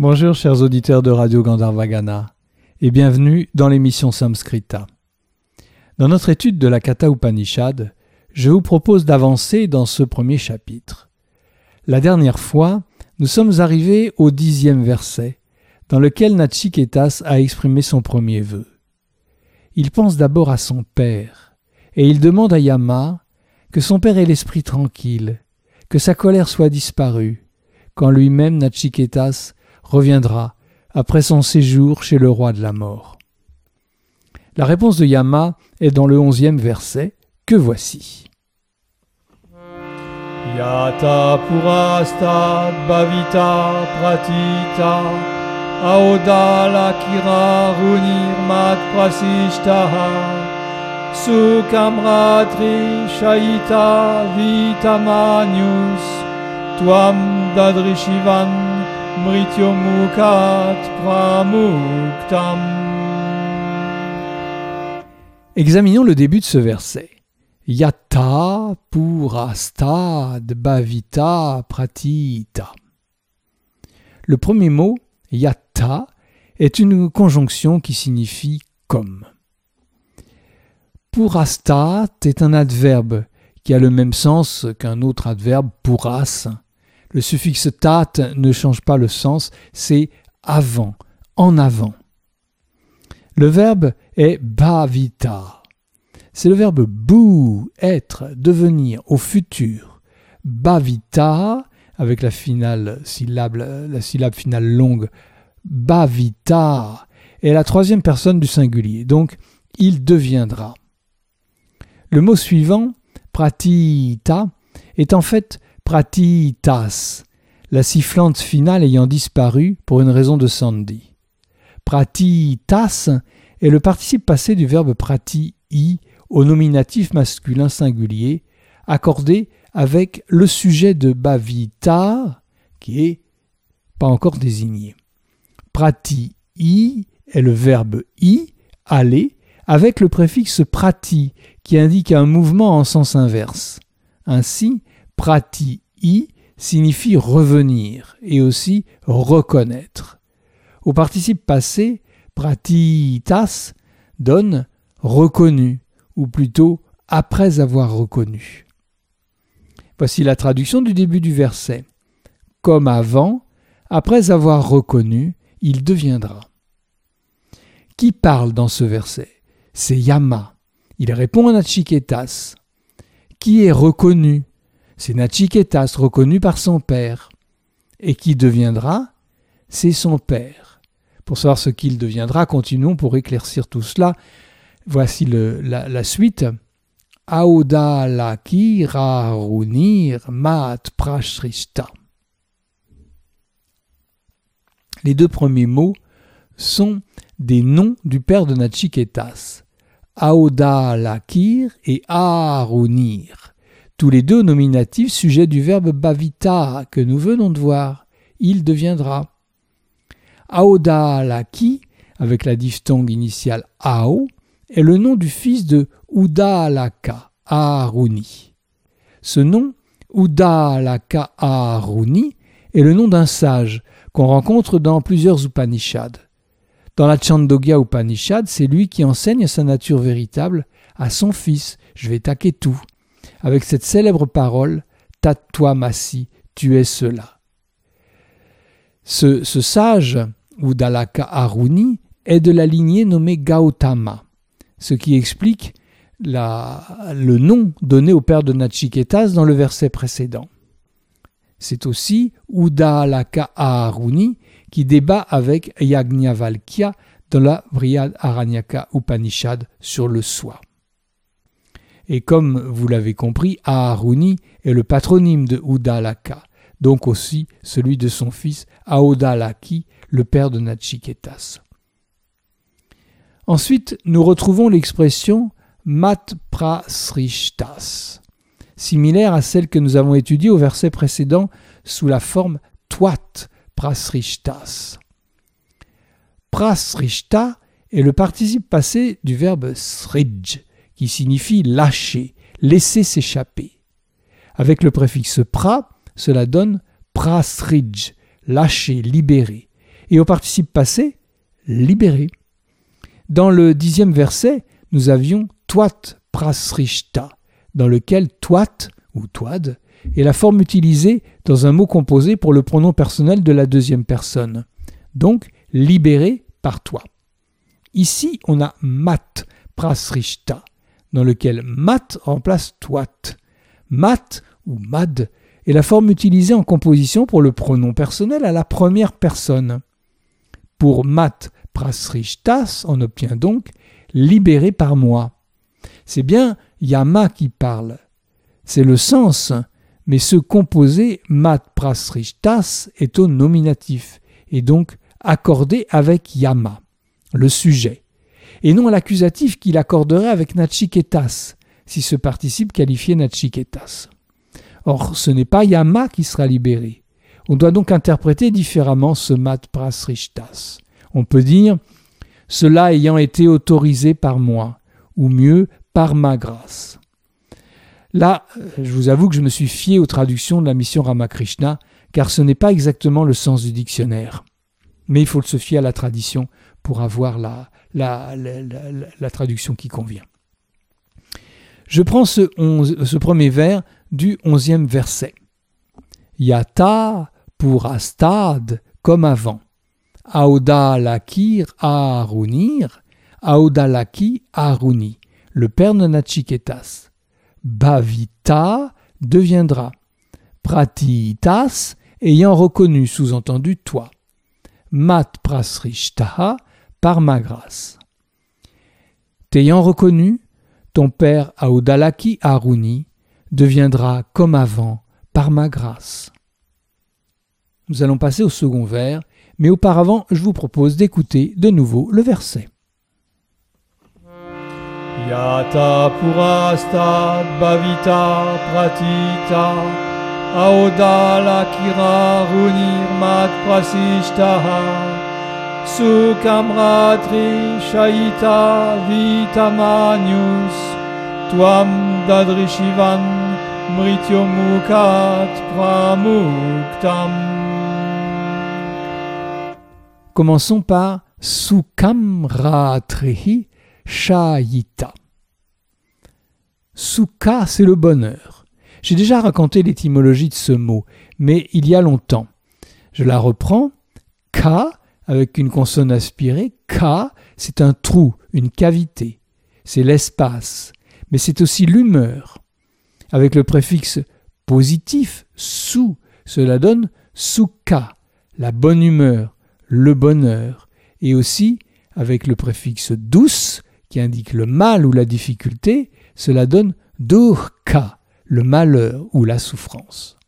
Bonjour chers auditeurs de Radio Gandharvagana et bienvenue dans l'émission Samskrita. Dans notre étude de la Katha Upanishad, je vous propose d'avancer dans ce premier chapitre. La dernière fois, nous sommes arrivés au dixième verset, dans lequel Nachiketas a exprimé son premier vœu. Il pense d'abord à son père, et il demande à Yama que son père ait l'esprit tranquille, que sa colère soit disparue, quand lui-même Nachiketas reviendra après son séjour chez le roi de la mort. La réponse de Yama est dans le onzième verset que voici. Yata purastad bhavita pratita aodala kira runirmat prasishtaha sukamratri shaita vitamanius tuam dadrishivan Examinons le début de ce verset. Yata purastad bhavita pratita. Le premier mot, yata, est une conjonction qui signifie comme. Purastat est un adverbe qui a le même sens qu'un autre adverbe puras, le suffixe tat ne change pas le sens, c'est avant, en avant. Le verbe est bhavita. C'est le verbe bou, être, devenir, au futur. Bhavita, avec la finale syllabe, la syllabe finale longue, bhavita, est la troisième personne du singulier, donc il deviendra. Le mot suivant, pratita, est en fait pratitas, la sifflante finale ayant disparu pour une raison de Sandy. Pratitas est le participe passé du verbe pratii au nominatif masculin singulier, accordé avec le sujet de bavita, qui est pas encore désigné. Pratii est le verbe i, aller, avec le préfixe prati, qui indique un mouvement en sens inverse. Ainsi, prati signifie revenir et aussi reconnaître. Au participe passé, pratitas donne reconnu ou plutôt après avoir reconnu. Voici la traduction du début du verset. Comme avant, après avoir reconnu, il deviendra. Qui parle dans ce verset? C'est Yama. Il répond à Nachiketas. Qui est reconnu? C'est Nachiketas reconnu par son père. Et qui deviendra C'est son père. Pour savoir ce qu'il deviendra, continuons pour éclaircir tout cela. Voici la, suite. Aoda laki runir mat prashrishta. Les deux premiers mots sont des noms du père de Nachiketas. Aoda lakir et Arunir tous les deux nominatifs sujets du verbe bhavita que nous venons de voir. Il deviendra. Aoda Laki, avec la diphtongue initiale Ao, est le nom du fils de Udalaka Aruni. Ce nom, Udalaka Aruni, est le nom d'un sage qu'on rencontre dans plusieurs Upanishads. Dans la Chandogya Upanishad, c'est lui qui enseigne sa nature véritable à son fils, je vais taquer tout avec cette célèbre parole Masi, tu es cela. Ce, sage, Udalaka Aruni, est de la lignée nommée Gautama, ce qui explique le nom donné au père de Nachiketas dans le verset précédent. C'est aussi Udalaka Aruni qui débat avec Yagnavalkya dans la Vriyad Aranyaka Upanishad sur le soi. Et comme vous l'avez compris, Aharuni est le patronyme de Udalaka, donc aussi celui de son fils Aodalaki, le père de Nachiketas. Ensuite, nous retrouvons l'expression mat prasrishtas, similaire à celle que nous avons étudiée au verset précédent sous la forme twat prasrishtas. Prasrishta est le participe passé du verbe srij, qui signifie lâcher, laisser s'échapper. Avec le préfixe pra, cela donne prasrij, lâcher, libérer. Et au participe passé, libéré. Dans le dixième verset, nous avions toit prasrishta, dans lequel toit ou toad est la forme utilisée dans un mot composé pour le pronom personnel de la deuxième personne. Donc, libéré par toi. Ici, on a mat prasrishta, dans lequel mat remplace toit. Mat ou mad est la forme utilisée en composition pour le pronom personnel à la première personne. Pour mat prasrishtas, on obtient donc libéré par moi. C'est bien Yama qui parle. C'est le sens, mais ce composé mat prasrishtas est au nominatif et donc accordé avec Yama, le sujet, et non l'accusatif qu'il accorderait avec nachiketas, si ce participe qualifiait nachiketas. Or, ce n'est pas Yama qui sera libéré. On doit donc interpréter différemment ce mat prasrishtas. On peut dire cela ayant été autorisé par moi, ou mieux par ma grâce. Là, je vous avoue que je me suis fié aux traductions de la mission Ramakrishna, car ce n'est pas exactement le sens du dictionnaire. Mais il faut se fier à la tradition pour avoir la, la, la, traduction qui convient. Je prends ce, ce premier vers du onzième verset. Yata pour astad comme avant. Aodalakir Arunir, Aodalaki Aruni, le père de Nachiketas. Bhavita deviendra. Pratitas ayant reconnu, sous-entendu toi. Mat prasrishtaha par ma grâce. T'ayant reconnu, ton père Aodalaki Aruni deviendra comme avant par ma grâce. Nous allons passer au second vers, mais auparavant je vous propose d'écouter de nouveau le verset. Yata purastad bhavita pratita aodala kira runirmat prasishtaha sukamratri shaita vitamanius tuam dadrishivan mrityomukat pramuktam Commençons par Sukamratrehi Shayita. Sukha, c'est le bonheur. J'ai déjà raconté l'étymologie de ce mot, mais il y a longtemps. Je la reprends. Ka, avec une consonne aspirée, Ka, c'est un trou, une cavité. C'est l'espace, mais c'est aussi l'humeur. Avec le préfixe positif, su, cela donne sukha, la bonne humeur, le bonheur, et aussi avec le préfixe douce qui indique le mal ou la difficulté, cela donne durka, le malheur ou la souffrance.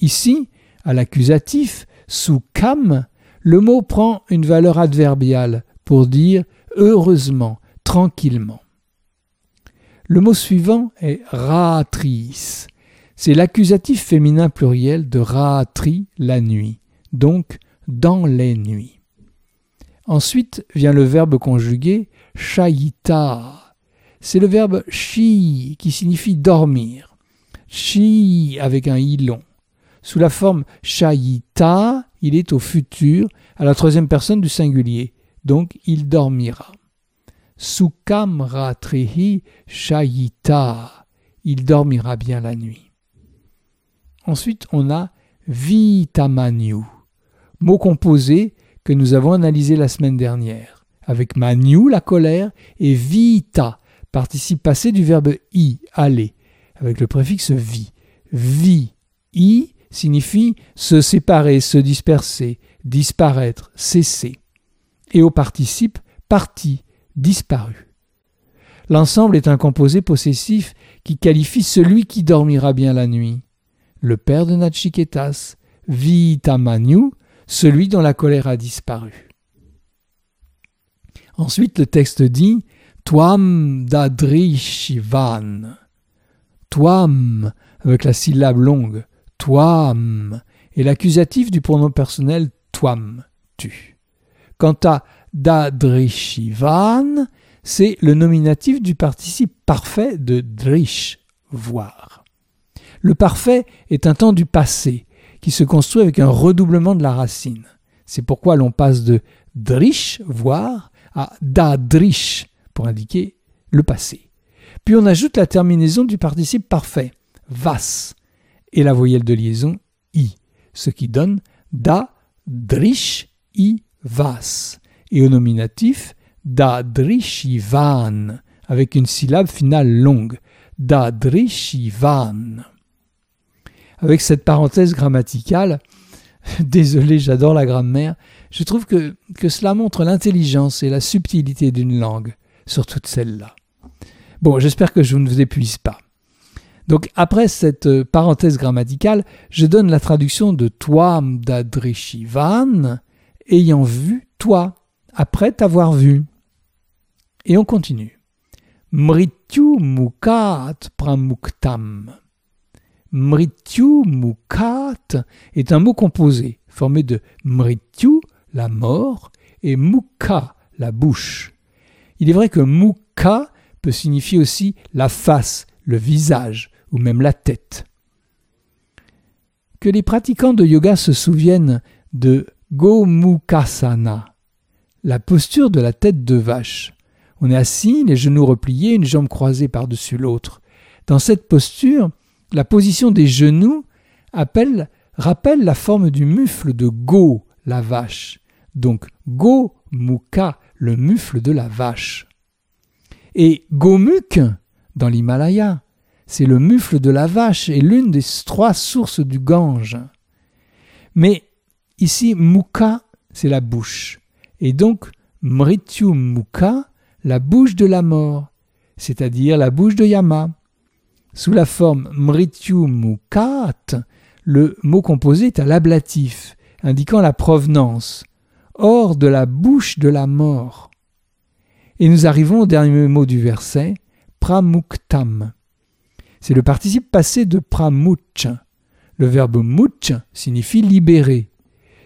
Ici, à l'accusatif, sous kam, le mot prend une valeur adverbiale pour dire heureusement, tranquillement. Le mot suivant est ratris. C'est l'accusatif féminin pluriel de ratri, la nuit. Donc, dans les nuits. Ensuite vient le verbe conjugué shayita. C'est le verbe shi qui signifie dormir. Shi avec un i. Sous la forme shayita, il est au futur, à la troisième personne du singulier. Donc il dormira. Sukam ratrihi shayita. Il dormira bien la nuit. Ensuite, on a vitamanyu mot composé que nous avons analysé la semaine dernière, avec manu, la colère, et vita, participe passé du verbe i, aller, avec le préfixe vi. Vi, i signifie se séparer, se disperser, disparaître, cesser. Et au participe parti, disparu. L'ensemble est un composé possessif qui qualifie celui qui dormira bien la nuit. Le père de Nachiketas, Vitamanu, celui dont la colère a disparu. Ensuite, le texte dit Toam dadrishivan. Toam, avec la syllabe longue, toam, et l'accusatif du pronom personnel toam, tu. Quant à dadrishivan, c'est le nominatif du participe parfait de drish, voir. Le parfait est un temps du passé, qui se construit avec un redoublement de la racine. C'est pourquoi l'on passe de drish, voir, à dadrish, pour indiquer le passé. Puis on ajoute la terminaison du participe parfait, vas, et la voyelle de liaison i, ce qui donne da drish i vas, et au nominatif da van, avec une syllabe finale longue, da van. Avec cette parenthèse grammaticale, désolé, j'adore la grammaire, je trouve que, que cela montre l'intelligence et la subtilité d'une langue, sur toute celle-là. Bon, j'espère que je ne vous épuise pas. Donc après cette euh, parenthèse grammaticale, je donne la traduction de toi d'Adrishivan, ayant vu toi, après t'avoir vu. Et on continue. Mrityu mukat pramuktam. Mrityu mukat est un mot composé, formé de mrityu, la mort, et mukha, la bouche. Il est vrai que mukha peut signifier aussi la face, le visage ou même la tête. Que les pratiquants de yoga se souviennent de Gomukhasana, la posture de la tête de vache. On est assis, les genoux repliés, une jambe croisée par-dessus l'autre. Dans cette posture, la position des genoux appelle, rappelle la forme du mufle de Go, la vache. Donc Go Mukha, le mufle de la vache. Et Gomukh, dans l'Himalaya, c'est le mufle de la vache et l'une des trois sources du Gange. Mais ici, Mukha, c'est la bouche. Et donc, Mrityu Mukha, la bouche de la mort, c'est-à-dire la bouche de Yama. Sous la forme Mrityu Mukhat, le mot composé est à l'ablatif, indiquant la provenance, hors de la bouche de la mort. Et nous arrivons au dernier mot du verset, pramuktam. C'est le participe passé de pramuch. Le verbe much signifie libérer.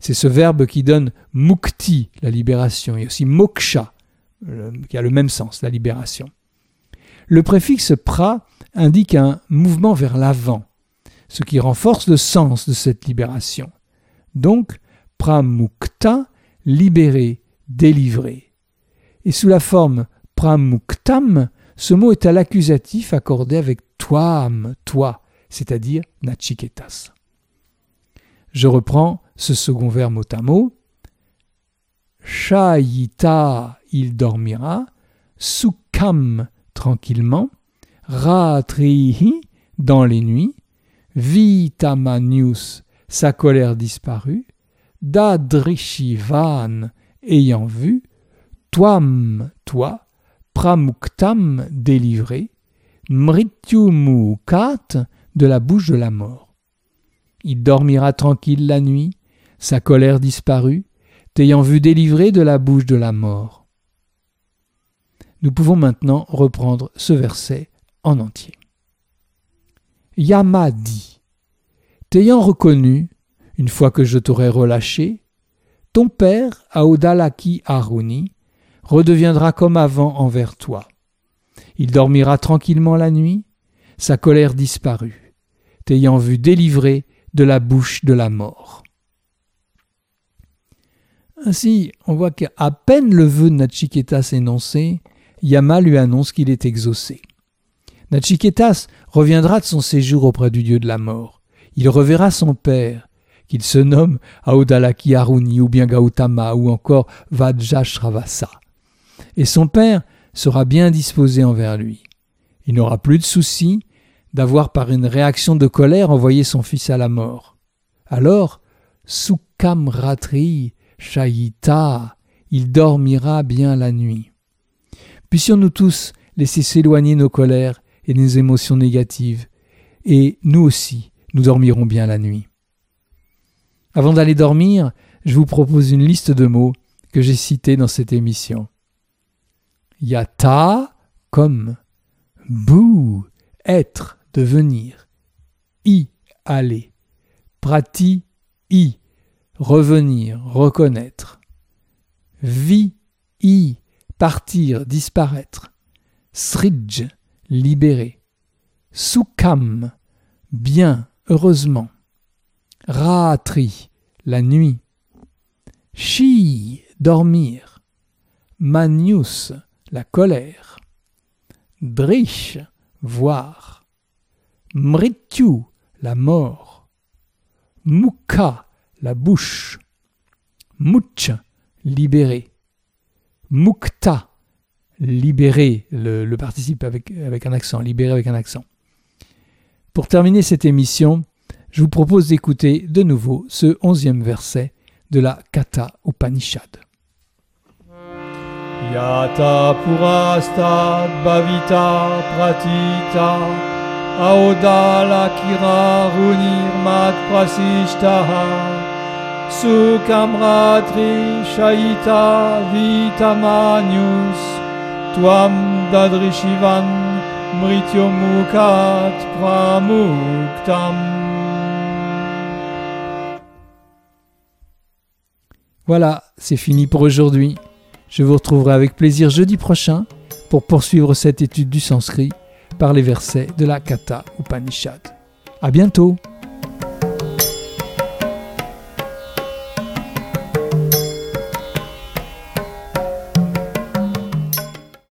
C'est ce verbe qui donne mukti, la libération, et aussi moksha, qui a le même sens, la libération. Le préfixe pra indique un mouvement vers l'avant, ce qui renforce le sens de cette libération. Donc, pramukta, libéré, délivré et sous la forme pramuktam, ce mot est à l'accusatif accordé avec toam, toi, c'est-à-dire nachiketas. Je reprends ce second verbe mot à il dormira. Sukham, tranquillement. Ratrihi, dans les nuits. Vitamanius, sa colère disparue. Dadrishivan, ayant vu. Toam, toi, pramuktam, délivré, mrityumukat, de la bouche de la mort. Il dormira tranquille la nuit, sa colère disparue, t'ayant vu délivré de la bouche de la mort. Nous pouvons maintenant reprendre ce verset en entier. Yama dit T'ayant reconnu, une fois que je t'aurai relâché, ton père, Aodalaki Aruni, redeviendra comme avant envers toi. Il dormira tranquillement la nuit, sa colère disparut, t'ayant vu délivré de la bouche de la mort. Ainsi, on voit qu'à peine le vœu de Nachiketas énoncé, Yama lui annonce qu'il est exaucé. Nachiketas reviendra de son séjour auprès du dieu de la mort. Il reverra son père, qu'il se nomme Audalaki Aruni ou bien Gautama ou encore Vajrashravasa et son père sera bien disposé envers lui. Il n'aura plus de souci d'avoir par une réaction de colère envoyé son fils à la mort. Alors, Sukkam Ratri Shayita, il dormira bien la nuit. Puissions-nous tous laisser s'éloigner nos colères et nos émotions négatives, et nous aussi, nous dormirons bien la nuit. Avant d'aller dormir, je vous propose une liste de mots que j'ai cités dans cette émission. Yata comme bou, être, devenir. I, aller. Prati, i, revenir, reconnaître. Vi, i, partir, disparaître. Sridj, libérer. Sukam, bien, heureusement. Ratri, la nuit. Shi, dormir. Manius, la colère. Drish, voir. Mrityu, la mort. Mukha, la bouche. Much, libérer. Mukta, libérer, le, participe avec, avec un accent, libérer avec un accent. Pour terminer cette émission, je vous propose d'écouter de nouveau ce onzième verset de la Kata Upanishad. Yata purastad bhavita pratita aodala kira runir mat prasishtaha sukamratri shaita vitamanius tuam dadrishivan mrityomukat pramuktam Voilà, c'est fini pour aujourd'hui. Je vous retrouverai avec plaisir jeudi prochain pour poursuivre cette étude du sanskrit par les versets de la Kata Upanishad. À bientôt!